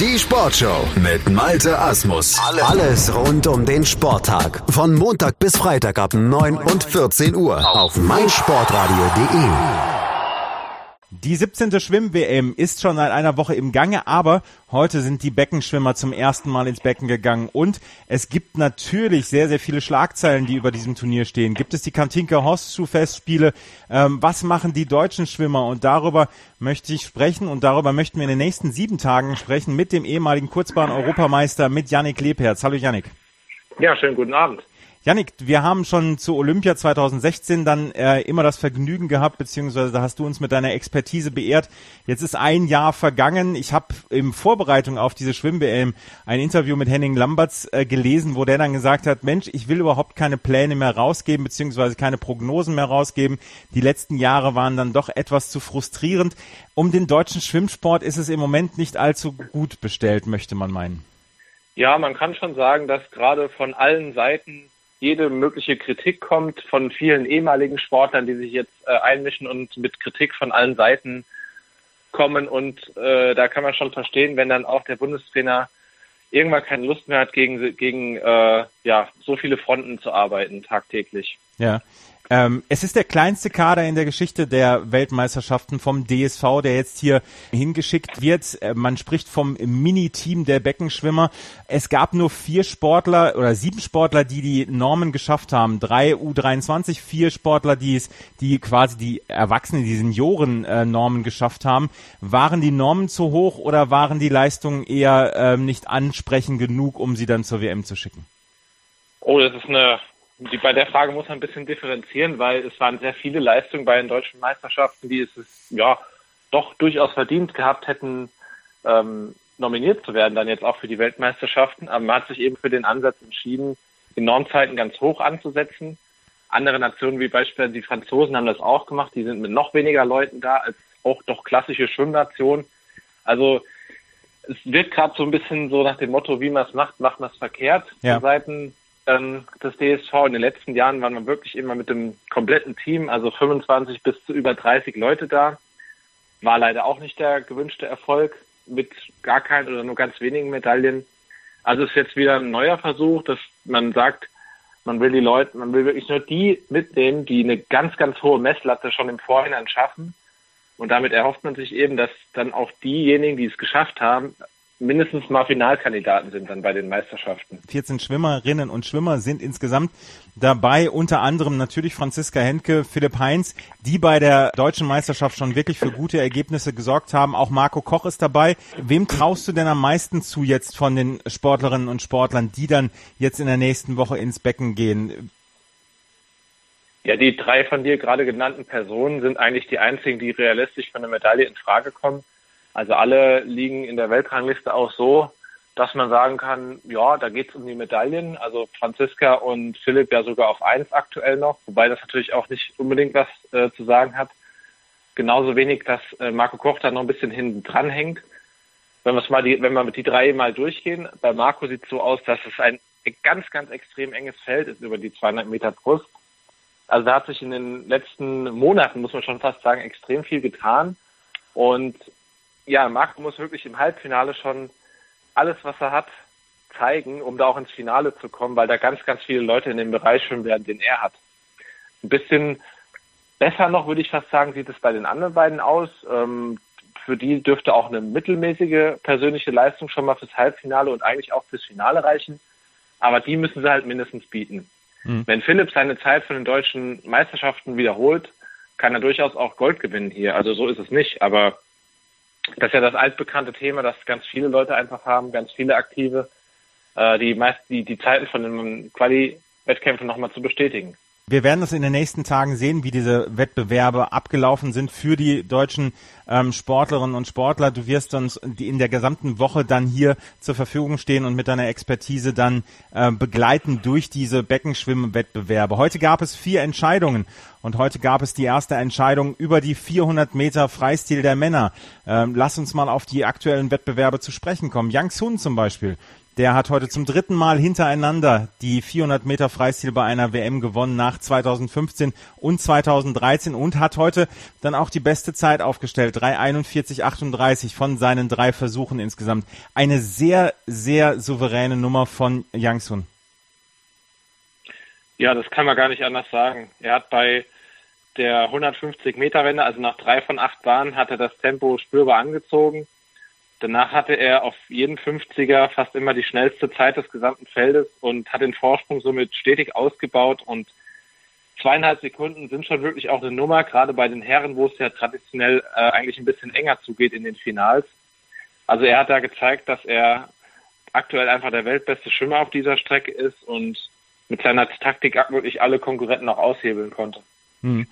Die Sportshow mit Malte Asmus. Alles rund um den Sporttag. Von Montag bis Freitag ab 9 und 14 Uhr auf meinsportradio.de. Die 17. Schwimm-WM ist schon seit einer Woche im Gange, aber heute sind die Beckenschwimmer zum ersten Mal ins Becken gegangen und es gibt natürlich sehr, sehr viele Schlagzeilen, die über diesem Turnier stehen. Gibt es die Kantinka Horstschuh-Festspiele? Ähm, was machen die deutschen Schwimmer? Und darüber möchte ich sprechen und darüber möchten wir in den nächsten sieben Tagen sprechen mit dem ehemaligen Kurzbahn-Europameister, mit Yannick Lebherz. Hallo Yannick. Ja, schönen guten Abend. Janik, wir haben schon zu Olympia 2016 dann äh, immer das Vergnügen gehabt, beziehungsweise da hast du uns mit deiner Expertise beehrt. Jetzt ist ein Jahr vergangen. Ich habe in Vorbereitung auf diese Schwimm-WM ein Interview mit Henning Lamberts äh, gelesen, wo der dann gesagt hat, Mensch, ich will überhaupt keine Pläne mehr rausgeben, beziehungsweise keine Prognosen mehr rausgeben. Die letzten Jahre waren dann doch etwas zu frustrierend. Um den deutschen Schwimmsport ist es im Moment nicht allzu gut bestellt, möchte man meinen. Ja, man kann schon sagen, dass gerade von allen Seiten jede mögliche Kritik kommt von vielen ehemaligen Sportlern, die sich jetzt äh, einmischen und mit Kritik von allen Seiten kommen. Und äh, da kann man schon verstehen, wenn dann auch der Bundestrainer irgendwann keine Lust mehr hat, gegen, gegen äh, ja, so viele Fronten zu arbeiten tagtäglich. Ja, ähm, es ist der kleinste Kader in der Geschichte der Weltmeisterschaften vom DSV, der jetzt hier hingeschickt wird. Äh, man spricht vom Mini-Team der Beckenschwimmer. Es gab nur vier Sportler oder sieben Sportler, die die Normen geschafft haben. Drei U23, vier Sportler, die es, die quasi die Erwachsenen, die Senioren-Normen äh, geschafft haben. Waren die Normen zu hoch oder waren die Leistungen eher äh, nicht ansprechend genug, um sie dann zur WM zu schicken? Oh, das ist eine die, bei der Frage muss man ein bisschen differenzieren, weil es waren sehr viele Leistungen bei den deutschen Meisterschaften, die es ja doch durchaus verdient gehabt hätten, ähm, nominiert zu werden, dann jetzt auch für die Weltmeisterschaften. Aber man hat sich eben für den Ansatz entschieden, die Normzeiten ganz hoch anzusetzen. Andere Nationen wie beispielsweise die Franzosen haben das auch gemacht. Die sind mit noch weniger Leuten da als auch doch klassische Schwimmnationen. Also es wird gerade so ein bisschen so nach dem Motto, wie man es macht, macht man es verkehrt. Ja. Von Seiten ähm, das DSV in den letzten Jahren waren wir wirklich immer mit dem kompletten Team, also 25 bis zu über 30 Leute da. War leider auch nicht der gewünschte Erfolg mit gar keinen oder nur ganz wenigen Medaillen. Also ist jetzt wieder ein neuer Versuch, dass man sagt, man will die Leute, man will wirklich nur die mitnehmen, die eine ganz, ganz hohe Messlatte schon im Vorhinein schaffen. Und damit erhofft man sich eben, dass dann auch diejenigen, die es geschafft haben, mindestens mal Finalkandidaten sind dann bei den Meisterschaften. 14 Schwimmerinnen und Schwimmer sind insgesamt dabei, unter anderem natürlich Franziska Henke, Philipp Heinz, die bei der deutschen Meisterschaft schon wirklich für gute Ergebnisse gesorgt haben. Auch Marco Koch ist dabei. Wem traust du denn am meisten zu jetzt von den Sportlerinnen und Sportlern, die dann jetzt in der nächsten Woche ins Becken gehen? Ja, die drei von dir gerade genannten Personen sind eigentlich die einzigen, die realistisch für eine Medaille in Frage kommen. Also alle liegen in der Weltrangliste auch so, dass man sagen kann, ja, da geht es um die Medaillen. Also Franziska und Philipp ja sogar auf eins aktuell noch, wobei das natürlich auch nicht unbedingt was äh, zu sagen hat. Genauso wenig, dass äh, Marco Koch da noch ein bisschen hinten dran hängt. Wenn, mal die, wenn wir mit die drei mal durchgehen, bei Marco sieht es so aus, dass es ein ganz, ganz extrem enges Feld ist über die 200 Meter Brust. Also da hat sich in den letzten Monaten, muss man schon fast sagen, extrem viel getan. Und ja, Marco muss wirklich im Halbfinale schon alles, was er hat, zeigen, um da auch ins Finale zu kommen, weil da ganz, ganz viele Leute in dem Bereich schwimmen werden, den er hat. Ein bisschen besser noch, würde ich fast sagen, sieht es bei den anderen beiden aus. Ähm, für die dürfte auch eine mittelmäßige persönliche Leistung schon mal fürs Halbfinale und eigentlich auch fürs Finale reichen. Aber die müssen sie halt mindestens bieten. Mhm. Wenn Philipp seine Zeit von den deutschen Meisterschaften wiederholt, kann er durchaus auch Gold gewinnen hier. Also so ist es nicht. Aber das ist ja das altbekannte Thema, das ganz viele Leute einfach haben, ganz viele Aktive, äh, die meist die, die Zeiten von den Quali-Wettkämpfen nochmal zu bestätigen. Wir werden das in den nächsten Tagen sehen, wie diese Wettbewerbe abgelaufen sind für die deutschen ähm, Sportlerinnen und Sportler. Du wirst uns in der gesamten Woche dann hier zur Verfügung stehen und mit deiner Expertise dann äh, begleiten durch diese Beckenschwimmwettbewerbe. Heute gab es vier Entscheidungen und heute gab es die erste Entscheidung über die 400 Meter Freistil der Männer. Ähm, lass uns mal auf die aktuellen Wettbewerbe zu sprechen kommen. Yang Sun zum Beispiel Der hat heute zum dritten Mal hintereinander die 400 Meter Freistil bei einer WM gewonnen nach 2015 und 2013 und hat heute dann auch die beste Zeit aufgestellt. 3,41,38 von seinen drei Versuchen insgesamt. Eine sehr, sehr souveräne Nummer von Yang Sun. Ja, das kann man gar nicht anders sagen. Er hat bei der 150 Meter Wende, also nach drei von acht Bahnen, hat er das Tempo spürbar angezogen. Danach hatte er auf jeden 50er fast immer die schnellste Zeit des gesamten Feldes und hat den Vorsprung somit stetig ausgebaut und zweieinhalb Sekunden sind schon wirklich auch eine Nummer, gerade bei den Herren, wo es ja traditionell äh, eigentlich ein bisschen enger zugeht in den Finals. Also er hat da gezeigt, dass er aktuell einfach der weltbeste Schwimmer auf dieser Strecke ist und mit seiner Taktik wirklich alle Konkurrenten auch aushebeln konnte. Hm.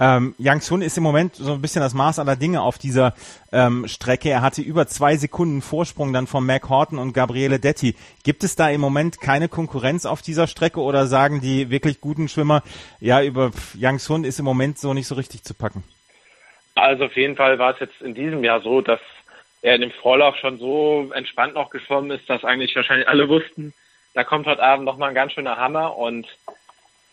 Ähm, Yang Sun ist im Moment so ein bisschen das Maß aller Dinge auf dieser ähm, Strecke. Er hatte über zwei Sekunden Vorsprung dann von Mac Horton und Gabriele Detti. Gibt es da im Moment keine Konkurrenz auf dieser Strecke oder sagen die wirklich guten Schwimmer, ja, über Yang Sun ist im Moment so nicht so richtig zu packen? Also auf jeden Fall war es jetzt in diesem Jahr so, dass er in dem Vorlauf schon so entspannt noch geschwommen ist, dass eigentlich wahrscheinlich alle wussten, da kommt heute Abend nochmal ein ganz schöner Hammer und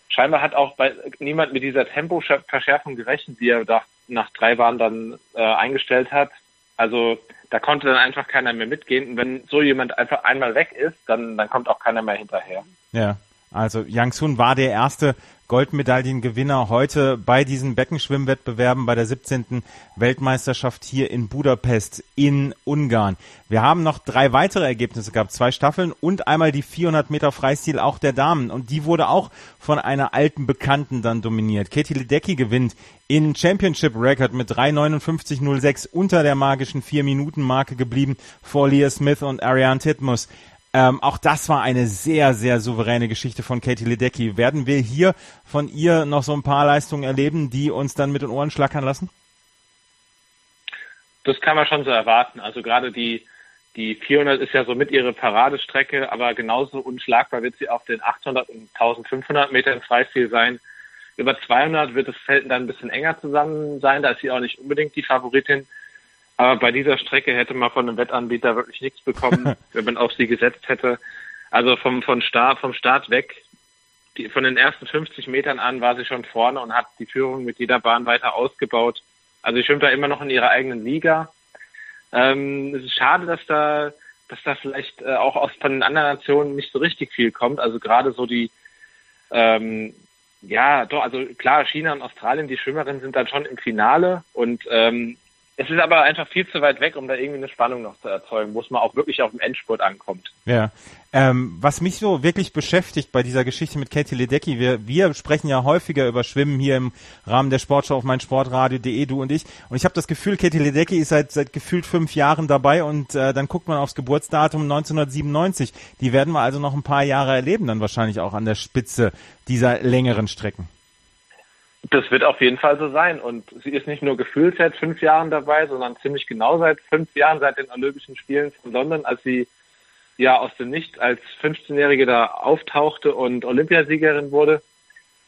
scheinbar hat auch bei niemand mit dieser Tempoverschärfung gerechnet, die er da nach drei Bahnen dann äh, eingestellt hat. Also da konnte dann einfach keiner mehr mitgehen. Und wenn so jemand einfach einmal weg ist, dann, dann kommt auch keiner mehr hinterher. Ja, also Yang Sun war der erste Goldmedaillengewinner heute bei diesen Beckenschwimmwettbewerben bei der 17. Weltmeisterschaft hier in Budapest in Ungarn. Wir haben noch drei weitere Ergebnisse gehabt, zwei Staffeln und einmal die 400 Meter Freistil auch der Damen und die wurde auch von einer alten Bekannten dann dominiert. Katie Ledecky gewinnt in Championship Record mit 3,59,06 unter der magischen 4-Minuten-Marke geblieben vor Leah Smith und Ariane Titmus. Ähm, auch das war eine sehr, sehr souveräne Geschichte von Katie Ledecky. Werden wir hier von ihr noch so ein paar Leistungen erleben, die uns dann mit den Ohren schlackern lassen? Das kann man schon so erwarten. Also gerade die, die 400 ist ja so mit ihre Paradestrecke, aber genauso unschlagbar wird sie auf den 800 und 1500 Metern Freistil sein. Über 200 wird das Feld dann ein bisschen enger zusammen sein. Da ist sie auch nicht unbedingt die Favoritin. Aber bei dieser Strecke hätte man von einem Wettanbieter wirklich nichts bekommen, wenn man auf sie gesetzt hätte. Also vom, vom, Start, vom Start weg, die, von den ersten 50 Metern an war sie schon vorne und hat die Führung mit jeder Bahn weiter ausgebaut. Also sie schwimmt da immer noch in ihrer eigenen Liga. Ähm, es ist schade, dass da, dass da vielleicht äh, auch aus von den anderen Nationen nicht so richtig viel kommt. Also gerade so die, ähm, ja, doch, also klar, China und Australien, die Schwimmerinnen sind dann schon im Finale und ähm, es ist aber einfach viel zu weit weg, um da irgendwie eine Spannung noch zu erzeugen, wo es mal auch wirklich auf dem Endspurt ankommt. Ja. Ähm, was mich so wirklich beschäftigt bei dieser Geschichte mit Katie Ledecky, wir, wir sprechen ja häufiger über Schwimmen hier im Rahmen der Sportschau auf meinsportradio.de, du und ich. Und ich habe das Gefühl, Katie Ledecky ist seit, seit gefühlt fünf Jahren dabei und äh, dann guckt man aufs Geburtsdatum 1997. Die werden wir also noch ein paar Jahre erleben, dann wahrscheinlich auch an der Spitze dieser längeren Strecken. Das wird auf jeden Fall so sein. Und sie ist nicht nur gefühlt seit fünf Jahren dabei, sondern ziemlich genau seit fünf Jahren, seit den Olympischen Spielen von London, als sie ja aus dem Nichts als 15-Jährige da auftauchte und Olympiasiegerin wurde.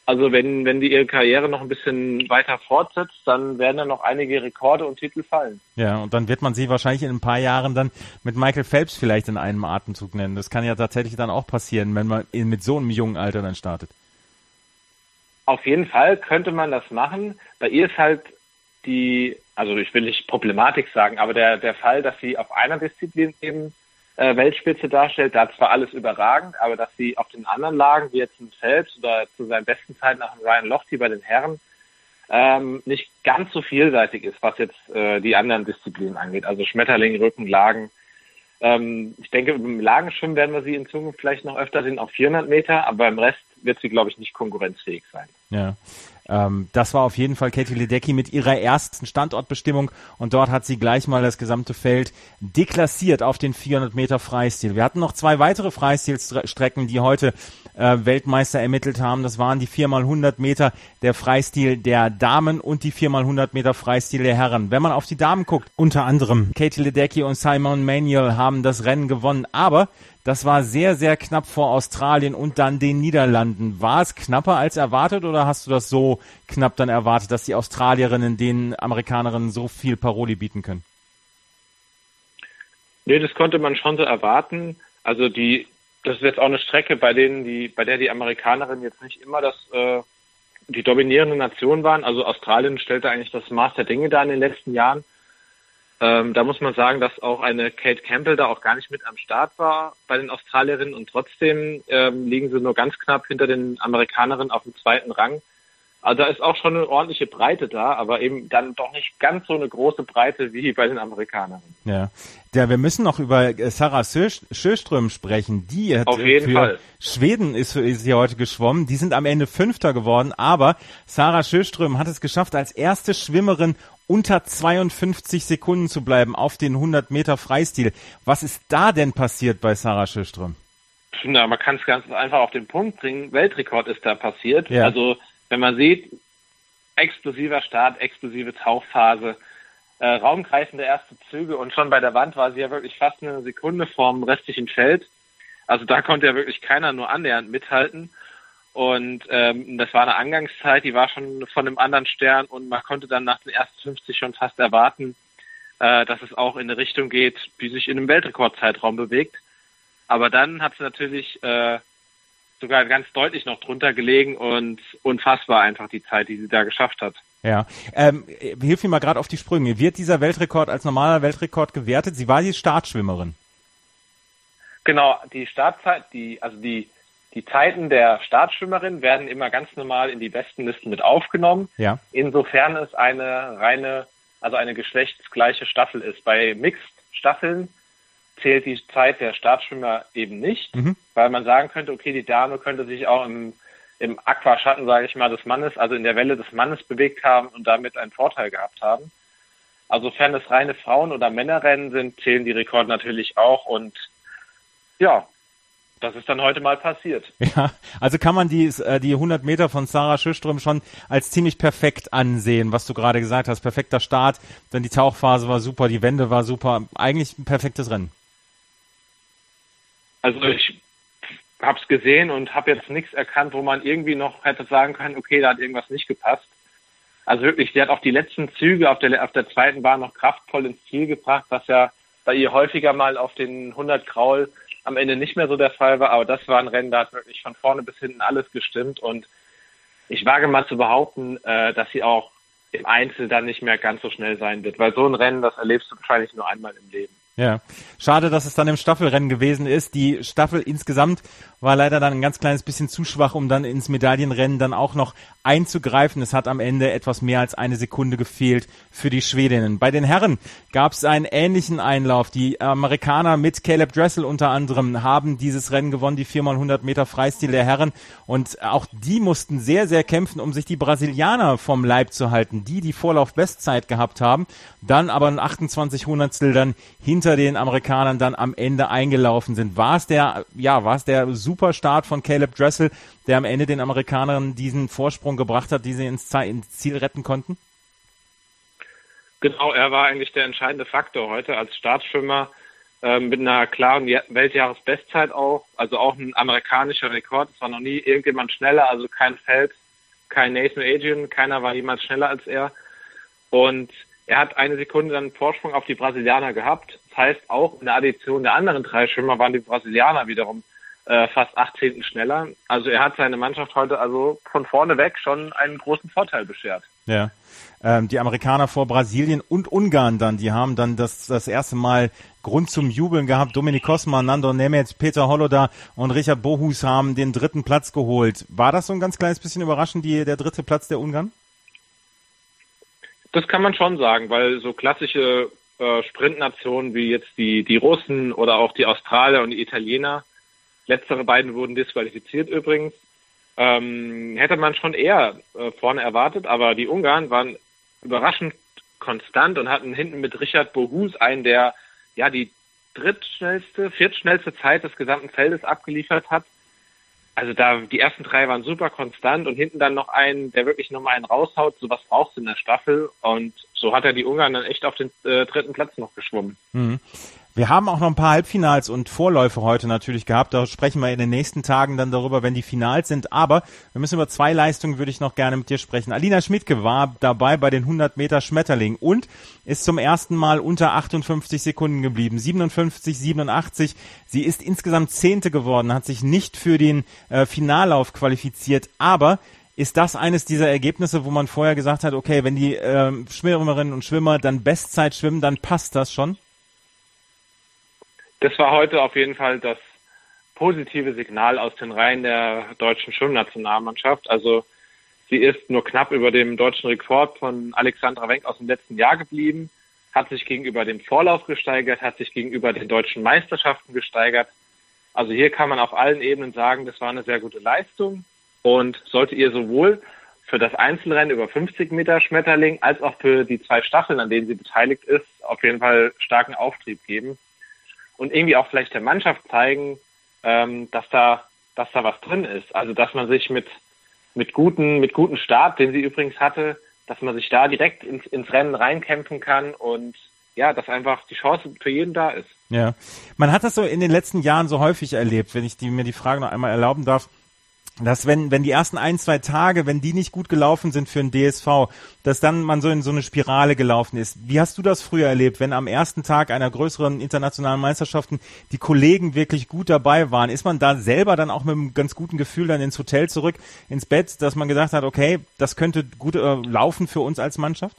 Also wenn, wenn die ihre Karriere noch ein bisschen weiter fortsetzt, dann werden da noch einige Rekorde und Titel fallen. Ja, und dann wird man sie wahrscheinlich in ein paar Jahren dann mit Michael Phelps vielleicht in einem Atemzug nennen. Das kann ja tatsächlich dann auch passieren, wenn man mit so einem jungen Alter dann startet. Auf jeden Fall könnte man das machen. Bei ihr ist halt die, also ich will nicht Problematik sagen, aber der, der Fall, dass sie auf einer Disziplin eben äh, Weltspitze darstellt, da zwar alles überragend, aber dass sie auf den anderen Lagen, wie jetzt ein Phelps oder zu seinen besten Zeiten nach Ryan Lochte bei den Herren, ähm, nicht ganz so vielseitig ist, was jetzt äh, die anderen Disziplinen angeht. Also Schmetterling, Rücken, Lagen. Ähm, ich denke, im Lagenschwimmen werden wir sie in Zukunft vielleicht noch öfter sehen auf 400 Meter, aber beim Rest wird sie, glaube ich, nicht konkurrenzfähig sein. Ja. Ähm, das war auf jeden Fall Katie Ledecky mit ihrer ersten Standortbestimmung und dort hat sie gleich mal das gesamte Feld deklassiert auf den 400 Meter Freistil. Wir hatten noch zwei weitere Freistilstrecken, die heute äh, Weltmeister ermittelt haben. Das waren die 4x100 Meter der Freistil der Damen und die 4x100 Meter Freistil der Herren. Wenn man auf die Damen guckt, unter anderem Katie Ledecky und Simon Manuel haben das Rennen gewonnen, aber das war sehr, sehr knapp vor Australien und dann den Niederlanden. War es knapper als erwartet oder hast du das so knapp dann erwartet, dass die Australierinnen den Amerikanerinnen so viel Paroli bieten können? Nee, das konnte man schon so erwarten. Also die, das ist jetzt auch eine Strecke, bei denen die, bei der die Amerikanerinnen jetzt nicht immer das äh, die dominierende Nation waren. Also Australien stellte eigentlich das Maß der Dinge da in den letzten Jahren. Ähm, da muss man sagen, dass auch eine Kate Campbell da auch gar nicht mit am Start war bei den Australierinnen und trotzdem ähm, liegen sie nur ganz knapp hinter den Amerikanerinnen auf dem zweiten Rang. Also da ist auch schon eine ordentliche Breite da, aber eben dann doch nicht ganz so eine große Breite wie bei den Amerikanern. Ja, ja wir müssen noch über äh, Sarah Sjöström sprechen. Die hat Auf jeden für Fall. Schweden ist, ist sie heute geschwommen. Die sind am Ende Fünfter geworden, aber Sarah Sjöström hat es geschafft, als erste Schwimmerin unter 52 Sekunden zu bleiben auf den 100 Meter Freistil. Was ist da denn passiert bei Sarah Sjöström? Na, man kann es ganz einfach auf den Punkt bringen. Weltrekord ist da passiert. Ja. Also wenn man sieht, explosiver Start, explosive Tauchphase, äh, raumgreifende erste Züge und schon bei der Wand war sie ja wirklich fast eine Sekunde vorm restlichen Feld. Also da konnte ja wirklich keiner nur annähernd mithalten. Und ähm, das war eine Angangszeit, die war schon von einem anderen Stern und man konnte dann nach den ersten 50 schon fast erwarten, äh, dass es auch in eine Richtung geht, die sich in einem Weltrekordzeitraum bewegt. Aber dann hat sie natürlich äh, sogar ganz deutlich noch drunter gelegen und unfassbar einfach die Zeit, die sie da geschafft hat. Ja, ähm, hilf mir mal gerade auf die Sprünge. Wird dieser Weltrekord als normaler Weltrekord gewertet? Sie war die Startschwimmerin. Genau, die Startzeit, die, also die, die Zeiten der Startschwimmerin werden immer ganz normal in die Bestenlisten mit aufgenommen. Ja. Insofern es eine reine, also eine geschlechtsgleiche Staffel ist. Bei Mixed-Staffeln zählt die Zeit der Startschwimmer eben nicht, Mhm. weil man sagen könnte, okay, die Dame könnte sich auch im, im Aquaschatten, sage ich mal, des Mannes, also in der Welle des Mannes bewegt haben und damit einen Vorteil gehabt haben. Also sofern es reine Frauen- oder Männerrennen sind, zählen die Rekorde natürlich auch und ja, das ist dann heute mal passiert. Ja, also kann man die, äh, die 100 Meter von Sarah Schüström schon als ziemlich perfekt ansehen, was du gerade gesagt hast. Perfekter Start, dann die Tauchphase war super, die Wende war super. Eigentlich ein perfektes Rennen. Also ich habe es gesehen und habe jetzt nichts erkannt, wo man irgendwie noch hätte sagen können, okay, da hat irgendwas nicht gepasst. Also wirklich, sie hat auch die letzten Züge auf der, auf der zweiten Bahn noch kraftvoll ins Ziel gebracht, was ja bei ihr häufiger mal auf den 100 Graul am Ende nicht mehr so der Fall war. Aber das war ein Rennen, da hat wirklich von vorne bis hinten alles gestimmt. Und ich wage mal zu behaupten, äh, dass sie auch im Einzel dann nicht mehr ganz so schnell sein wird. Weil so ein Rennen, das erlebst du wahrscheinlich nur einmal im Leben. Ja, schade, dass es dann im Staffelrennen gewesen ist. Die Staffel insgesamt war leider dann ein ganz kleines bisschen zu schwach, um dann ins Medaillenrennen dann auch noch einzugreifen. Es hat am Ende etwas mehr als eine Sekunde gefehlt für die Schwedinnen. Bei den Herren gab es einen ähnlichen Einlauf. Die Amerikaner mit Caleb Dressel unter anderem haben dieses Rennen gewonnen, die 4x100 Meter Freistil der Herren. Und auch die mussten sehr, sehr kämpfen, um sich die Brasilianer vom Leib zu halten, die die Vorlauf-Bestzeit gehabt haben, dann aber ein 28 Hundertstel dann hinter den Amerikanern dann am Ende eingelaufen sind. War es der, ja, war es der super Start von Caleb Dressel, der am Ende den Amerikanern diesen Vorsprung gebracht hat, die sie ins, ins Ziel retten konnten? Genau, er war eigentlich der entscheidende Faktor heute als Startschwimmer äh, mit einer klaren Weltjahresbestzeit auch, also auch ein amerikanischer Rekord. Es war noch nie irgendjemand schneller, also kein Feld, kein Nathan Adrian, keiner war jemals schneller als er. Und er hat eine Sekunde dann Vorsprung auf die Brasilianer gehabt. Das heißt, auch in der Addition der anderen drei Schwimmer waren die Brasilianer wiederum äh, fast acht Zehnten schneller. Also er hat seine Mannschaft heute also von vorne weg schon einen großen Vorteil beschert. Ja. Ähm, die Amerikaner vor Brasilien und Ungarn dann, die haben dann das, das erste Mal Grund zum Jubeln gehabt. Dominik Kosma, Nando Nemeth, Peter Holoda und Richard Bohus haben den dritten Platz geholt. War das so ein ganz kleines bisschen überraschend, die, der dritte Platz der Ungarn? Das kann man schon sagen, weil so klassische äh, Sprintnationen wie jetzt die, die Russen oder auch die Australier und die Italiener, letztere beiden wurden disqualifiziert übrigens, ähm, hätte man schon eher äh, vorne erwartet, aber die Ungarn waren überraschend konstant und hatten hinten mit Richard Bohus einen, der ja die drittschnellste, viertschnellste Zeit des gesamten Feldes abgeliefert hat. Also da die ersten drei waren super konstant und hinten dann noch einen, der wirklich nochmal einen raushaut. Sowas brauchst du in der Staffel und so hat er die Ungarn dann echt auf den äh, dritten Platz noch geschwommen. Mhm. Wir haben auch noch ein paar Halbfinals und Vorläufe heute natürlich gehabt. Da sprechen wir in den nächsten Tagen dann darüber, wenn die Finals sind. Aber wir müssen über zwei Leistungen, würde ich noch gerne mit dir sprechen. Alina Schmidtke war dabei bei den 100 Meter Schmetterling und ist zum ersten Mal unter 58 Sekunden geblieben. 57, 87. Sie ist insgesamt Zehnte geworden, hat sich nicht für den äh, Finallauf qualifiziert. Aber ist das eines dieser Ergebnisse, wo man vorher gesagt hat, okay, wenn die äh, Schwimmerinnen und Schwimmer dann Bestzeit schwimmen, dann passt das schon? Das war heute auf jeden Fall das positive Signal aus den Reihen der deutschen Schwimmnationalmannschaft. Also sie ist nur knapp über dem deutschen Rekord von Alexandra Wenk aus dem letzten Jahr geblieben, hat sich gegenüber dem Vorlauf gesteigert, hat sich gegenüber den deutschen Meisterschaften gesteigert. Also hier kann man auf allen Ebenen sagen, das war eine sehr gute Leistung und sollte ihr sowohl für das Einzelrennen über 50 Meter Schmetterling als auch für die zwei Staffeln, an denen sie beteiligt ist, auf jeden Fall starken Auftrieb geben und irgendwie auch vielleicht der Mannschaft zeigen, ähm, dass da, dass da was drin ist. Also dass man sich mit mit guten, mit guten Start, den sie übrigens hatte, dass man sich da direkt ins, ins Rennen reinkämpfen kann und ja, dass einfach die Chance für jeden da ist. Ja, man hat das so in den letzten Jahren so häufig erlebt, wenn ich die, mir die Frage noch einmal erlauben darf dass wenn, wenn die ersten ein, zwei Tage, wenn die nicht gut gelaufen sind für ein DSV, dass dann man so in so eine Spirale gelaufen ist. Wie hast du das früher erlebt, wenn am ersten Tag einer größeren internationalen Meisterschaften die Kollegen wirklich gut dabei waren? Ist man da selber dann auch mit einem ganz guten Gefühl dann ins Hotel zurück, ins Bett, dass man gesagt hat, okay, das könnte gut äh, laufen für uns als Mannschaft?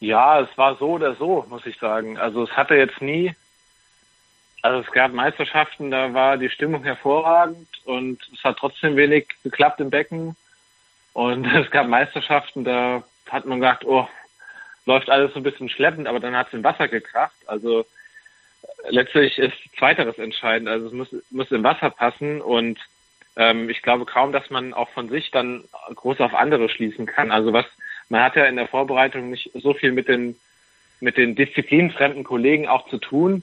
Ja, es war so oder so, muss ich sagen. Also es hatte jetzt nie also es gab Meisterschaften, da war die Stimmung hervorragend und es hat trotzdem wenig geklappt im Becken. Und es gab Meisterschaften, da hat man gedacht, oh, läuft alles so ein bisschen schleppend, aber dann hat es im Wasser gekracht. Also letztlich ist Zweiteres entscheidend. Also es muss, muss im Wasser passen und ähm, ich glaube kaum, dass man auch von sich dann groß auf andere schließen kann. Also was, man hat ja in der Vorbereitung nicht so viel mit den, mit den disziplinfremden Kollegen auch zu tun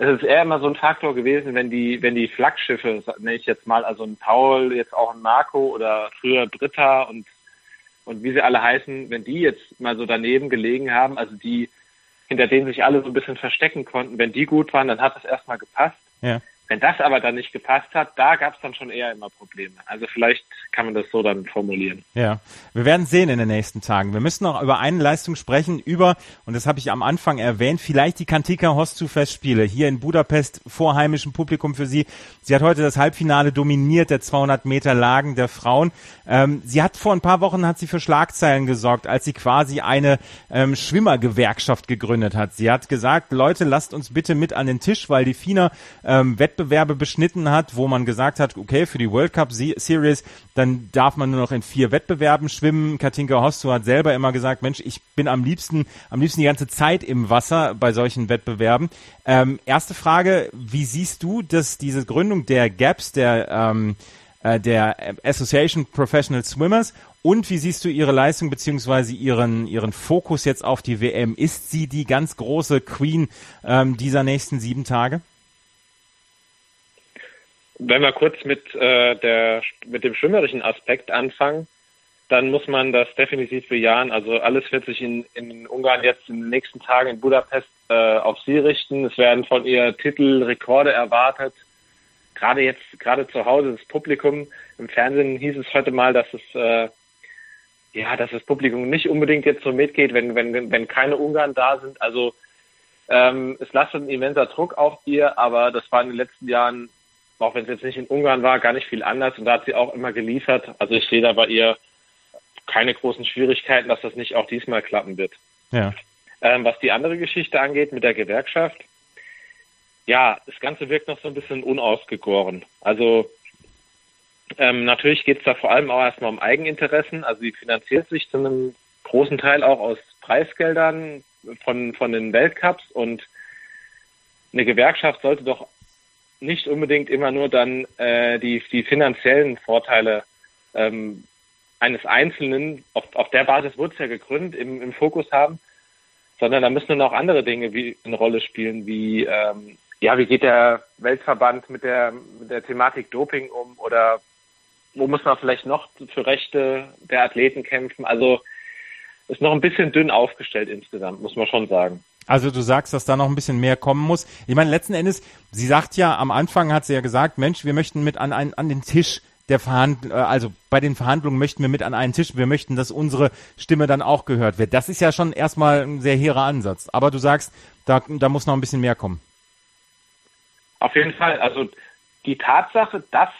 es ist eher immer so ein Faktor gewesen, wenn die, wenn die Flaggschiffe, nenne ich jetzt mal, also ein Paul, jetzt auch ein Marco oder früher Britta und, und wie sie alle heißen, wenn die jetzt mal so daneben gelegen haben, also die, hinter denen sich alle so ein bisschen verstecken konnten, wenn die gut waren, dann hat es erstmal gepasst. Ja. Wenn das aber dann nicht gepasst hat, da gab es dann schon eher immer Probleme. Also vielleicht kann man das so dann formulieren. Ja, wir werden sehen in den nächsten Tagen. Wir müssen noch über eine Leistung sprechen, über, und das habe ich am Anfang erwähnt, vielleicht die Kantika Hostu Festspiele hier in Budapest vor heimischem Publikum für Sie. Sie hat heute das Halbfinale dominiert der 200 Meter Lagen der Frauen. Ähm, sie hat vor ein paar Wochen hat sie für Schlagzeilen gesorgt, als sie quasi eine ähm, Schwimmergewerkschaft gegründet hat. Sie hat gesagt, Leute, lasst uns bitte mit an den Tisch, weil die FINA ähm, Wettbewerbe beschnitten hat, wo man gesagt hat, okay, für die World Cup Series, dann darf man nur noch in vier Wettbewerben schwimmen. Katinka Hostu hat selber immer gesagt, Mensch, ich bin am liebsten, am liebsten die ganze Zeit im Wasser bei solchen Wettbewerben. Ähm, erste Frage, wie siehst du, dass diese Gründung der GAPS, der ähm, äh, der Association Professional Swimmers. Und wie siehst du ihre Leistung beziehungsweise ihren, ihren Fokus jetzt auf die WM? Ist sie die ganz große Queen ähm, dieser nächsten sieben Tage? Wenn wir kurz mit, äh, der, mit dem schwimmerischen Aspekt anfangen, dann muss man das definitiv bejahen. Also alles wird sich in, in Ungarn jetzt in den nächsten Tagen in Budapest äh, auf sie richten. Es werden von ihr Titel, Rekorde erwartet gerade jetzt, gerade zu Hause, das Publikum, im Fernsehen hieß es heute mal, dass es, äh, ja, dass das Publikum nicht unbedingt jetzt so mitgeht, wenn, wenn, wenn keine Ungarn da sind. Also, ähm, es lastet ein immenser Druck auf ihr, aber das war in den letzten Jahren, auch wenn es jetzt nicht in Ungarn war, gar nicht viel anders und da hat sie auch immer geliefert. Also ich sehe da bei ihr keine großen Schwierigkeiten, dass das nicht auch diesmal klappen wird. Ja. Ähm, was die andere Geschichte angeht mit der Gewerkschaft, ja, das Ganze wirkt noch so ein bisschen unausgegoren. Also ähm, natürlich geht es da vor allem auch erstmal um Eigeninteressen. Also sie finanziert sich zu einem großen Teil auch aus Preisgeldern von, von den Weltcups und eine Gewerkschaft sollte doch nicht unbedingt immer nur dann äh, die, die finanziellen Vorteile ähm, eines Einzelnen, auf, auf der Basis wurde es ja gegründet, im, im Fokus haben, sondern da müssen dann auch andere Dinge wie eine Rolle spielen, wie ähm, ja, wie geht der Weltverband mit der, mit der Thematik Doping um oder wo muss man vielleicht noch für Rechte der Athleten kämpfen? Also ist noch ein bisschen dünn aufgestellt insgesamt, muss man schon sagen. Also du sagst, dass da noch ein bisschen mehr kommen muss. Ich meine, letzten Endes, sie sagt ja, am Anfang hat sie ja gesagt, Mensch, wir möchten mit an, ein, an den Tisch der Verhandlung, äh, also bei den Verhandlungen möchten wir mit an einen Tisch, wir möchten, dass unsere Stimme dann auch gehört wird. Das ist ja schon erstmal ein sehr hehrer Ansatz. Aber du sagst, da, da muss noch ein bisschen mehr kommen. Auf jeden Fall. Also die Tatsache, dass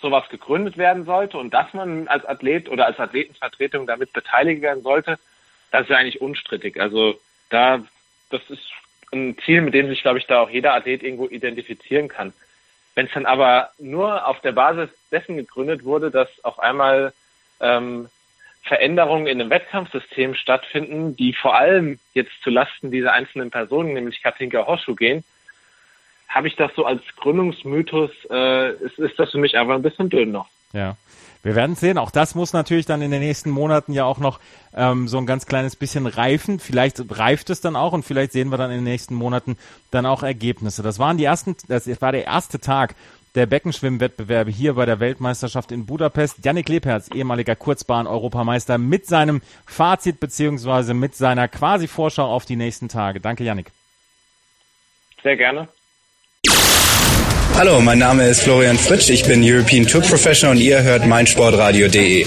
sowas gegründet werden sollte und dass man als Athlet oder als Athletenvertretung damit beteiligt werden sollte, das ist ja eigentlich unstrittig. Also da, das ist ein Ziel, mit dem sich, glaube ich, da auch jeder Athlet irgendwo identifizieren kann. Wenn es dann aber nur auf der Basis dessen gegründet wurde, dass auf einmal ähm, Veränderungen in dem Wettkampfsystem stattfinden, die vor allem jetzt zulasten dieser einzelnen Personen, nämlich Katinka Hoschu gehen, habe ich das so als Gründungsmythos, äh, ist, ist das für mich einfach ein bisschen dünn noch. Ja. Wir werden sehen. Auch das muss natürlich dann in den nächsten Monaten ja auch noch ähm, so ein ganz kleines bisschen reifen. Vielleicht reift es dann auch und vielleicht sehen wir dann in den nächsten Monaten dann auch Ergebnisse. Das waren die ersten, das war der erste Tag der Beckenschwimmwettbewerbe hier bei der Weltmeisterschaft in Budapest. Janik Lebherz, ehemaliger Kurzbahn-Europameister, mit seinem Fazit beziehungsweise mit seiner quasi Vorschau auf die nächsten Tage. Danke, Janik. Sehr gerne. Hallo, mein Name ist Florian Fritsch, ich bin European Tour Professional und ihr hört meinsportradio.de.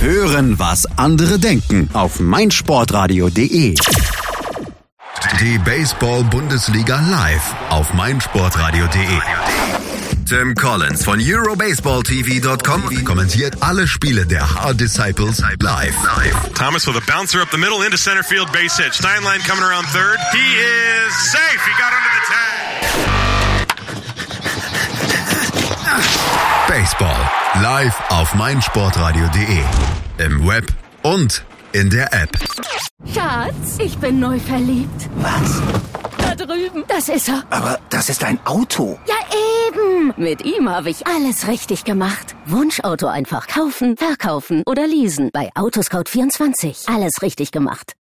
Hören, was andere denken auf meinsportradio.de. Die Baseball-Bundesliga live auf meinsportradio.de. Tim Collins von EuroBaseballTV.com kommentiert alle Spiele der Hard Disciples live. Thomas with a bouncer up the middle into center field base hit. Steinlein coming around third. He is safe. He got under the tag. Baseball live auf meinsportradio.de. Im Web und in der App. Schatz, ich bin neu verliebt. Was? Da drüben. Das ist er. Aber das ist ein Auto. Ja, eben. Mit ihm habe ich alles richtig gemacht. Wunschauto einfach kaufen, verkaufen oder leasen. Bei Autoscout24. Alles richtig gemacht.